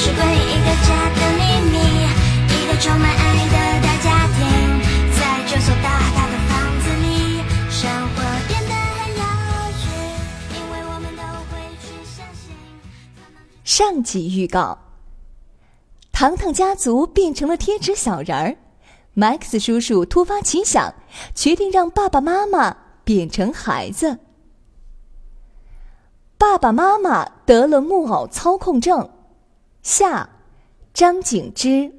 是关于一个家的秘密。一个充满爱的大家庭，在这所大大的房子里，生活变得很有趣，因为我们都会去相信。上集预告：糖糖家族变成了贴纸小人儿。麦克斯叔叔突发奇想，决定让爸爸妈妈变成孩子。爸爸妈妈得了木偶操控症。下，张景之。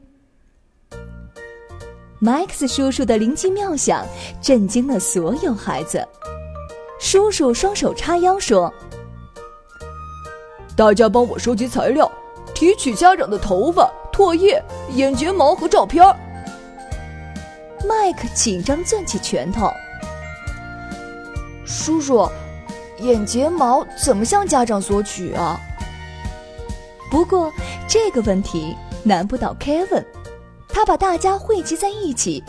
麦克斯叔叔的灵机妙想震惊了所有孩子。叔叔双手叉腰说：“大家帮我收集材料，提取家长的头发、唾液、眼睫毛和照片。”麦克紧张攥起拳头。叔叔，眼睫毛怎么向家长索取啊？不过这个问题难不倒 Kevin，他把大家汇集在一起，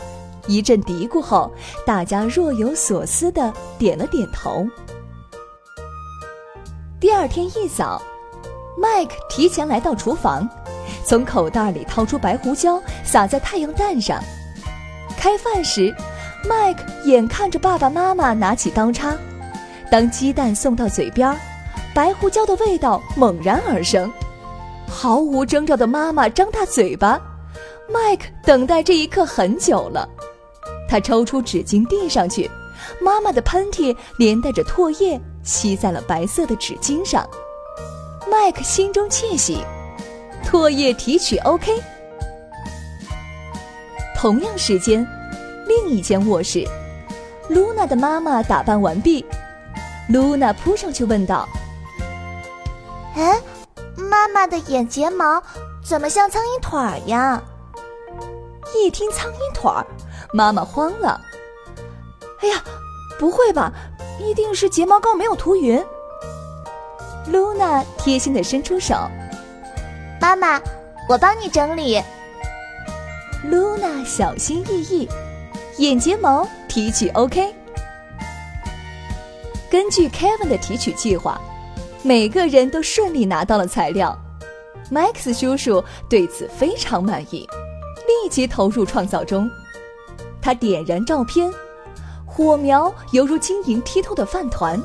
一阵嘀咕后，大家若有所思的点了点头。第二天一早，麦克提前来到厨房，从口袋里掏出白胡椒，撒在太阳蛋上。开饭时，麦克眼看着爸爸妈妈拿起刀叉，当鸡蛋送到嘴边，白胡椒的味道猛然而生。毫无征兆的妈妈张大嘴巴，麦克等待这一刻很久了。他抽出纸巾递上去，妈妈的喷嚏连带着唾液吸在了白色的纸巾上。麦克心中窃喜，唾液提取 OK。同样时间，另一间卧室，露娜的妈妈打扮完毕，露娜扑上去问道：“哎，妈妈的眼睫毛怎么像苍蝇腿儿呀？”一听苍蝇腿儿，妈妈慌了：“哎呀，不会吧？一定是睫毛膏没有涂匀。”露娜贴心的伸出手：“妈妈，我帮你整理。”露娜小心翼翼，眼睫毛提取 OK。根据 Kevin 的提取计划，每个人都顺利拿到了材料。Max 叔叔对此非常满意，立即投入创造中。他点燃照片，火苗犹如晶莹剔透的饭团。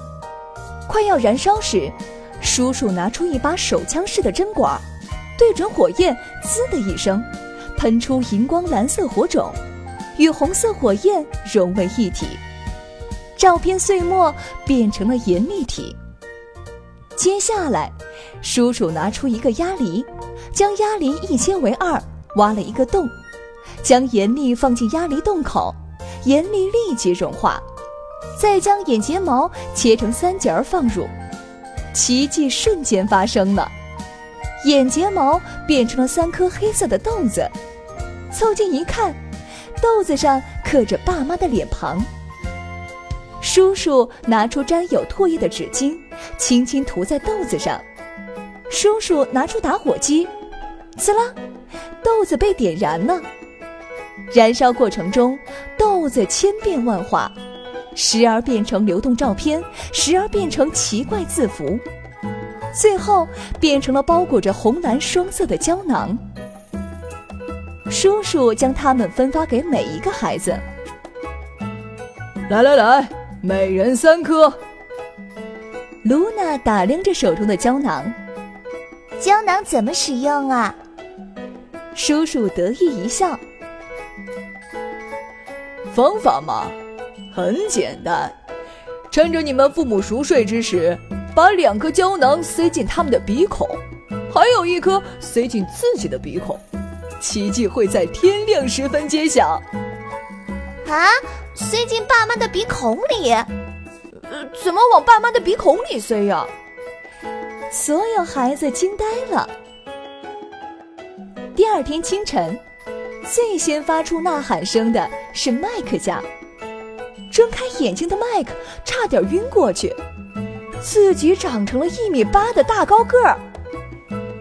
快要燃烧时，叔叔拿出一把手枪式的针管，对准火焰，滋的一声。喷出荧光蓝色火种，与红色火焰融为一体，照片碎末变成了盐粒体。接下来，叔叔拿出一个鸭梨，将鸭梨一切为二，挖了一个洞，将盐粒放进鸭梨洞口，盐粒立即融化，再将眼睫毛切成三节儿放入，奇迹瞬间发生了。眼睫毛变成了三颗黑色的豆子，凑近一看，豆子上刻着爸妈的脸庞。叔叔拿出沾有唾液的纸巾，轻轻涂在豆子上。叔叔拿出打火机，呲啦，豆子被点燃了。燃烧过程中，豆子千变万化，时而变成流动照片，时而变成奇怪字符。最后变成了包裹着红蓝双色的胶囊。叔叔将它们分发给每一个孩子。来来来，每人三颗。露娜打量着手中的胶囊。胶囊怎么使用啊？叔叔得意一笑。方法嘛，很简单，趁着你们父母熟睡之时。把两颗胶囊塞进他们的鼻孔，还有一颗塞进自己的鼻孔，奇迹会在天亮时分揭晓。啊！塞进爸妈的鼻孔里？怎么往爸妈的鼻孔里塞呀？所有孩子惊呆了。第二天清晨，最先发出呐喊声的是麦克家。睁开眼睛的麦克差点晕过去，自己长成了一米八的大高个儿。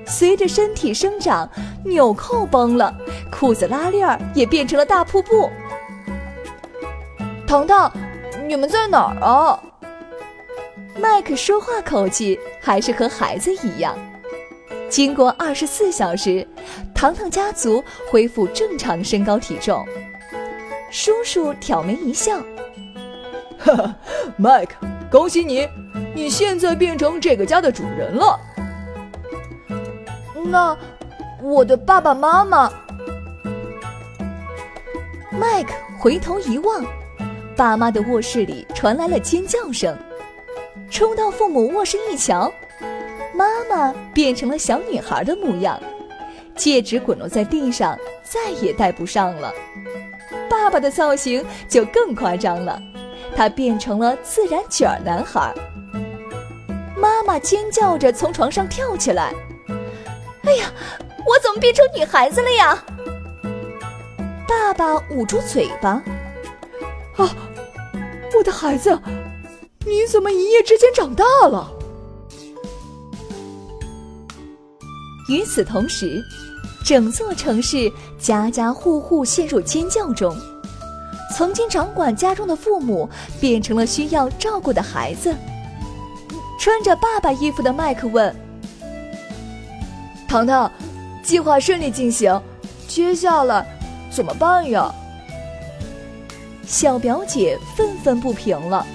随着身体生长，纽扣崩了，裤子拉链儿也变成了大瀑布。糖糖，你们在哪儿啊？麦克说话口气还是和孩子一样。经过二十四小时，糖糖家族恢复正常身高体重。叔叔挑眉一笑：“哈哈，麦克，恭喜你，你现在变成这个家的主人了。”那我的爸爸妈妈？麦克回头一望，爸妈的卧室里传来了尖叫声。冲到父母卧室一瞧，妈妈变成了小女孩的模样，戒指滚落在地上，再也戴不上了。爸爸的造型就更夸张了，他变成了自然卷男孩。妈妈尖叫着从床上跳起来。哎呀，我怎么变成女孩子了呀？爸爸捂住嘴巴。啊，我的孩子，你怎么一夜之间长大了？与此同时，整座城市家家户户陷入尖叫中。曾经掌管家中的父母变成了需要照顾的孩子。穿着爸爸衣服的麦克问。糖糖，计划顺利进行，接下来怎么办呀？小表姐愤愤不平了。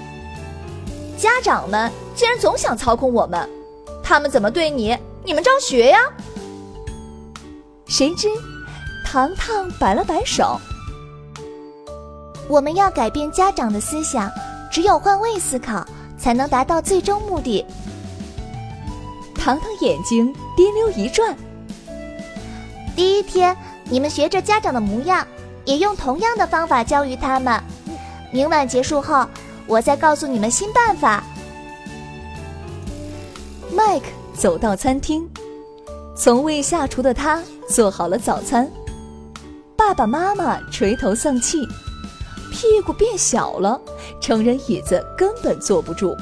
家长们竟然总想操控我们，他们怎么对你，你们照学呀？谁知，糖糖摆了摆手。我们要改变家长的思想，只有换位思考，才能达到最终目的。糖糖眼睛滴溜一转。第一天，你们学着家长的模样，也用同样的方法教育他们。明晚结束后，我再告诉你们新办法。麦克走到餐厅，从未下厨的他做好了早餐。爸爸妈妈垂头丧气，屁股变小了，成人椅子根本坐不住。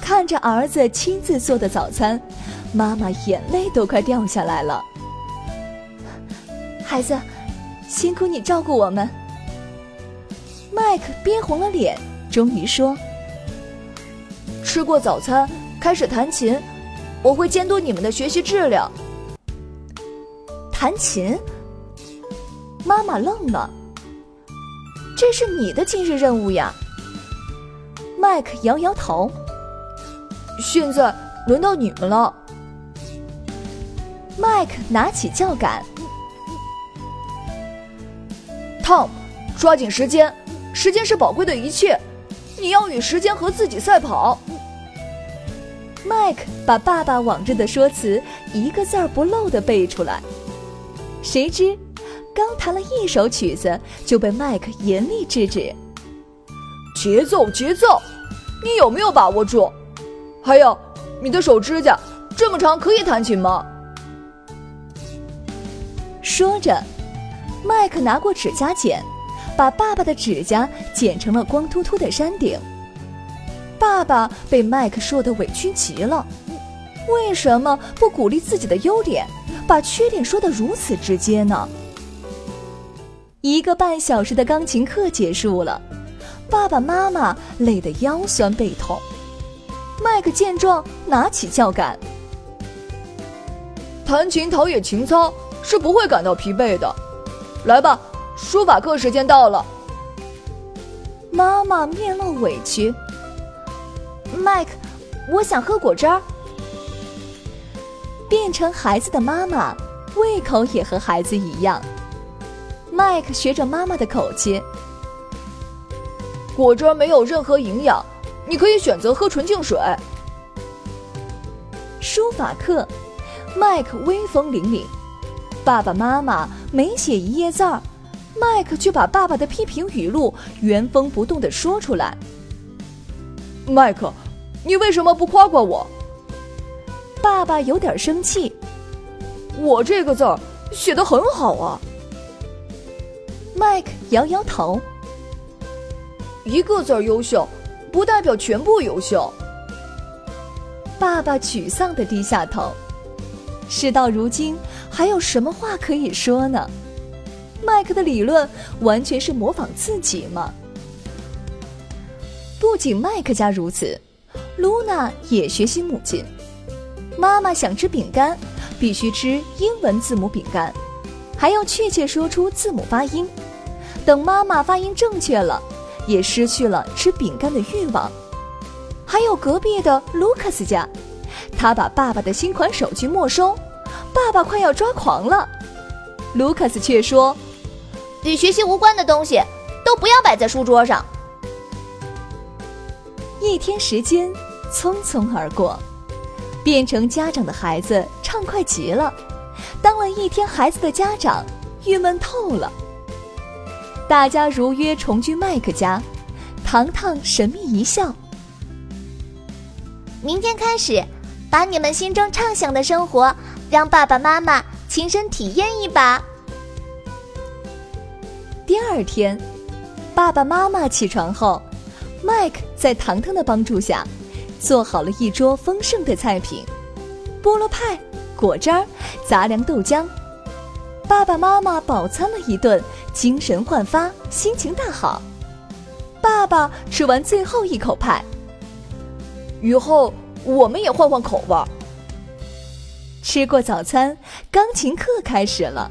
看着儿子亲自做的早餐，妈妈眼泪都快掉下来了。孩子，辛苦你照顾我们。麦克憋红了脸，终于说：“吃过早餐，开始弹琴。我会监督你们的学习质量。”弹琴？妈妈愣了。这是你的今日任务呀。麦克摇摇头。现在轮到你们了。麦克拿起教杆，Tom，抓紧时间，时间是宝贵的一切，你要与时间和自己赛跑。麦克把爸爸往日的说辞一个字儿不漏的背出来，谁知刚弹了一首曲子就被麦克严厉制止：“节奏，节奏，你有没有把握住？”还有，你的手指甲这么长，可以弹琴吗？说着，麦克拿过指甲剪，把爸爸的指甲剪成了光秃秃的山顶。爸爸被麦克说的委屈极了，为什么不鼓励自己的优点，把缺点说的如此直接呢？一个半小时的钢琴课结束了，爸爸妈妈累得腰酸背痛。麦克见状，拿起教杆。弹琴陶冶情操是不会感到疲惫的。来吧，书法课时间到了。妈妈面露委屈。麦克，我想喝果汁儿。变成孩子的妈妈，胃口也和孩子一样。麦克学着妈妈的口气。果汁没有任何营养。你可以选择喝纯净水。书法课，麦克威风凛凛，爸爸妈妈每写一页字儿，麦克却把爸爸的批评语录原封不动的说出来。麦克，你为什么不夸夸我？爸爸有点生气。我这个字儿写的很好啊。麦克摇摇头。一个字优秀，不代表全部优秀。爸爸沮丧的低下头。事到如今，还有什么话可以说呢？麦克的理论完全是模仿自己嘛。不仅麦克家如此，露娜也学习母亲。妈妈想吃饼干，必须吃英文字母饼干，还要确切说出字母发音。等妈妈发音正确了，也失去了吃饼干的欲望。还有隔壁的卢卡斯家，他把爸爸的新款手机没收，爸爸快要抓狂了。卢卡斯却说。与学习无关的东西都不要摆在书桌上。一天时间匆匆而过，变成家长的孩子畅快极了，当了一天孩子的家长郁闷透了。大家如约重聚麦克家，糖糖神秘一笑：“明天开始，把你们心中畅想的生活，让爸爸妈妈亲身体验一把。”第二天，爸爸妈妈起床后，麦克在糖糖的帮助下，做好了一桌丰盛的菜品：菠萝派、果汁儿、杂粮豆浆。爸爸妈妈饱餐了一顿，精神焕发，心情大好。爸爸吃完最后一口派，以后我们也换换口味。吃过早餐，钢琴课开始了。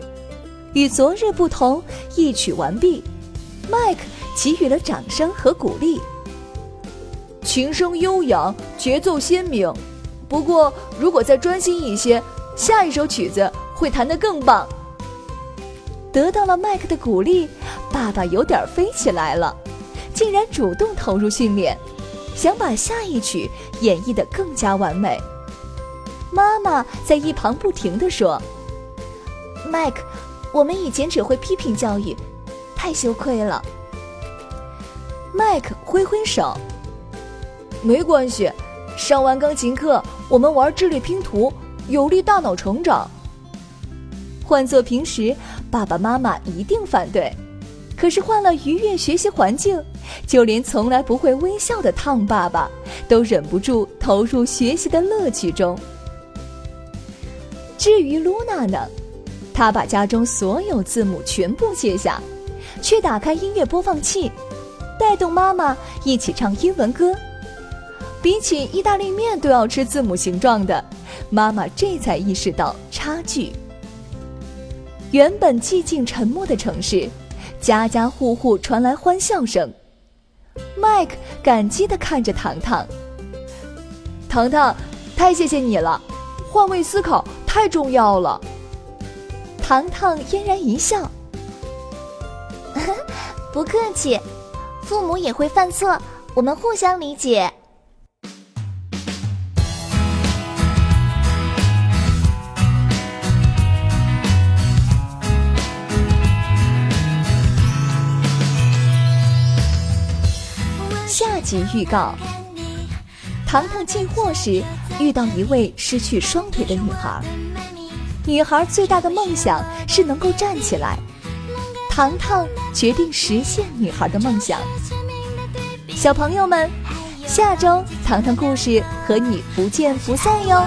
与昨日不同，一曲完毕，麦克给予了掌声和鼓励。琴声悠扬，节奏鲜明。不过，如果再专心一些，下一首曲子会弹得更棒。得到了麦克的鼓励，爸爸有点飞起来了，竟然主动投入训练，想把下一曲演绎得更加完美。妈妈在一旁不停地说：“麦克。”我们以前只会批评教育，太羞愧了。麦克挥挥手，没关系。上完钢琴课，我们玩智力拼图，有利大脑成长。换做平时，爸爸妈妈一定反对。可是换了愉悦学习环境，就连从来不会微笑的烫爸爸，都忍不住投入学习的乐趣中。至于露娜呢？他把家中所有字母全部卸下，却打开音乐播放器，带动妈妈一起唱英文歌。比起意大利面都要吃字母形状的，妈妈这才意识到差距。原本寂静沉默的城市，家家户户传来欢笑声。麦克感激地看着糖糖，糖糖，太谢谢你了，换位思考太重要了。糖糖嫣然一笑，不客气，父母也会犯错，我们互相理解。下集预告：糖糖进货时遇到一位失去双腿的女孩。女孩最大的梦想是能够站起来，糖糖决定实现女孩的梦想。小朋友们，下周糖糖故事和你不见不散哟。